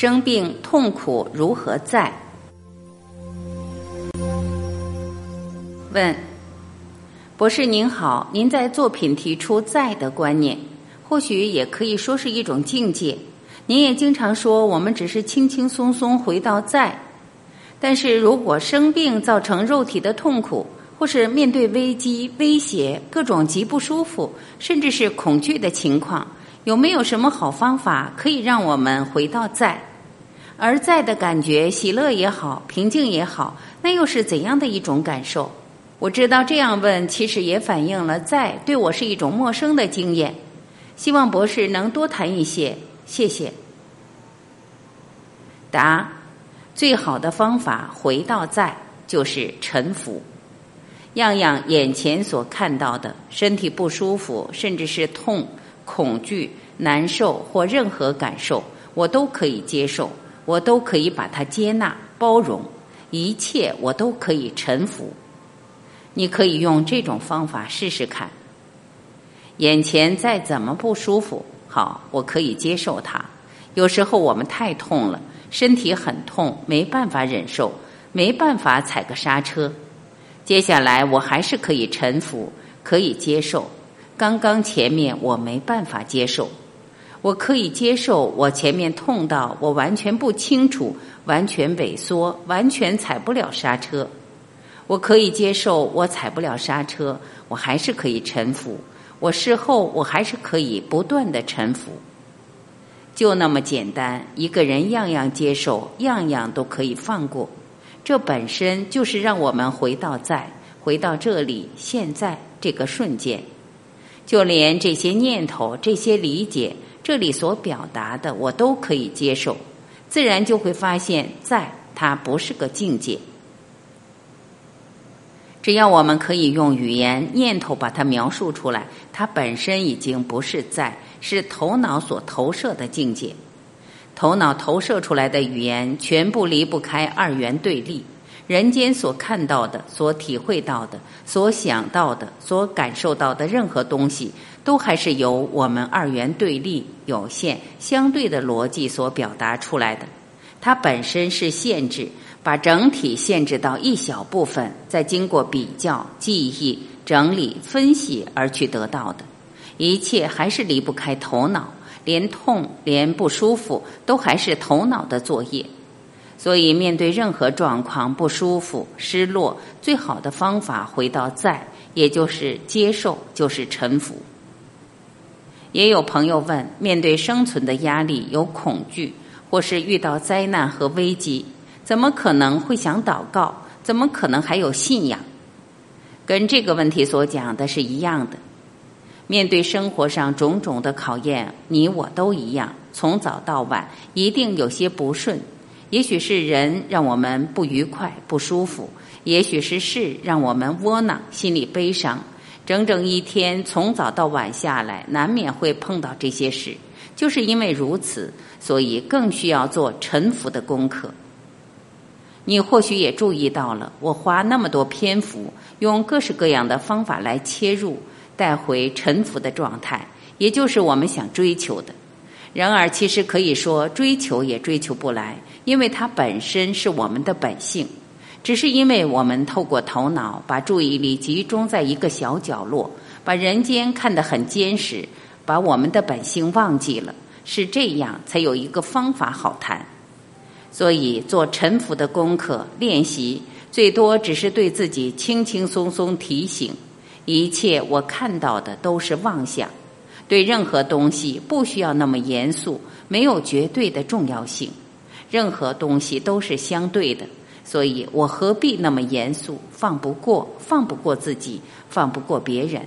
生病痛苦如何在？问：博士您好，您在作品提出在的观念，或许也可以说是一种境界。您也经常说我们只是轻轻松松回到在，但是如果生病造成肉体的痛苦，或是面对危机、威胁、各种极不舒服，甚至是恐惧的情况，有没有什么好方法可以让我们回到在？而在的感觉，喜乐也好，平静也好，那又是怎样的一种感受？我知道这样问，其实也反映了在对我是一种陌生的经验。希望博士能多谈一些，谢谢。答：最好的方法回到在，就是臣服。样样眼前所看到的，身体不舒服，甚至是痛、恐惧、难受或任何感受，我都可以接受，我都可以把它接纳、包容，一切我都可以臣服。你可以用这种方法试试看。眼前再怎么不舒服，好，我可以接受它。有时候我们太痛了，身体很痛，没办法忍受，没办法踩个刹车。接下来我还是可以臣服，可以接受。刚刚前面我没办法接受，我可以接受。我前面痛到我完全不清楚，完全萎缩，完全踩不了刹车。我可以接受，我踩不了刹车，我还是可以臣服。我事后我还是可以不断的臣服。就那么简单，一个人样样接受，样样都可以放过。这本身就是让我们回到在，回到这里现在这个瞬间，就连这些念头、这些理解，这里所表达的，我都可以接受，自然就会发现，在它不是个境界。只要我们可以用语言、念头把它描述出来，它本身已经不是在，是头脑所投射的境界。头脑投射出来的语言，全部离不开二元对立。人间所看到的、所体会到的、所想到的、所感受到的任何东西，都还是由我们二元对立、有限、相对的逻辑所表达出来的。它本身是限制，把整体限制到一小部分，再经过比较、记忆、整理、分析而去得到的。一切还是离不开头脑。连痛、连不舒服，都还是头脑的作业。所以，面对任何状况，不舒服、失落，最好的方法回到在，也就是接受，就是臣服。也有朋友问：面对生存的压力，有恐惧，或是遇到灾难和危机，怎么可能会想祷告？怎么可能还有信仰？跟这个问题所讲的是一样的。面对生活上种种的考验，你我都一样，从早到晚一定有些不顺。也许是人让我们不愉快、不舒服；也许是事让我们窝囊、心里悲伤。整整一天从早到晚下来，难免会碰到这些事。就是因为如此，所以更需要做沉浮的功课。你或许也注意到了，我花那么多篇幅，用各式各样的方法来切入。带回沉浮的状态，也就是我们想追求的。然而，其实可以说追求也追求不来，因为它本身是我们的本性。只是因为我们透过头脑把注意力集中在一个小角落，把人间看得很坚实，把我们的本性忘记了。是这样，才有一个方法好谈。所以，做沉浮的功课练习，最多只是对自己轻轻松松提醒。一切我看到的都是妄想，对任何东西不需要那么严肃，没有绝对的重要性，任何东西都是相对的，所以我何必那么严肃？放不过，放不过自己，放不过别人。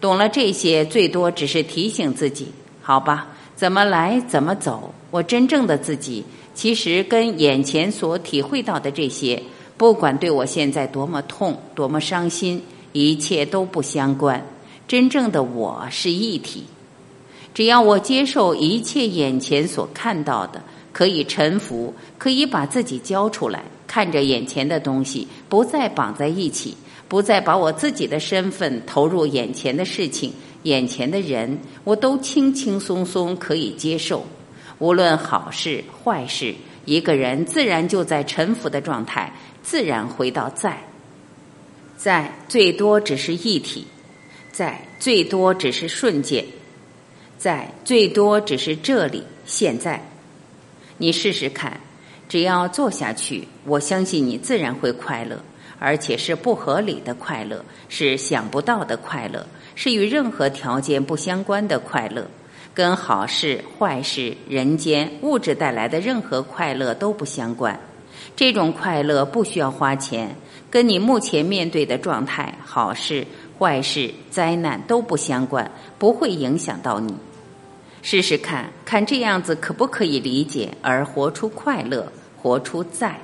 懂了这些，最多只是提醒自己，好吧，怎么来怎么走。我真正的自己，其实跟眼前所体会到的这些，不管对我现在多么痛，多么伤心。一切都不相关，真正的我是一体。只要我接受一切眼前所看到的，可以臣服，可以把自己交出来，看着眼前的东西，不再绑在一起，不再把我自己的身份投入眼前的事情、眼前的人，我都轻轻松松可以接受。无论好事坏事，一个人自然就在臣服的状态，自然回到在。在最多只是一体，在最多只是瞬间，在最多只是这里现在。你试试看，只要做下去，我相信你自然会快乐，而且是不合理的快乐，是想不到的快乐，是与任何条件不相关的快乐。跟好事、坏事、人间、物质带来的任何快乐都不相关，这种快乐不需要花钱，跟你目前面对的状态、好事、坏事灾难都不相关不会影响到你。试试看看这样子可不可以理解而活出快乐活出在。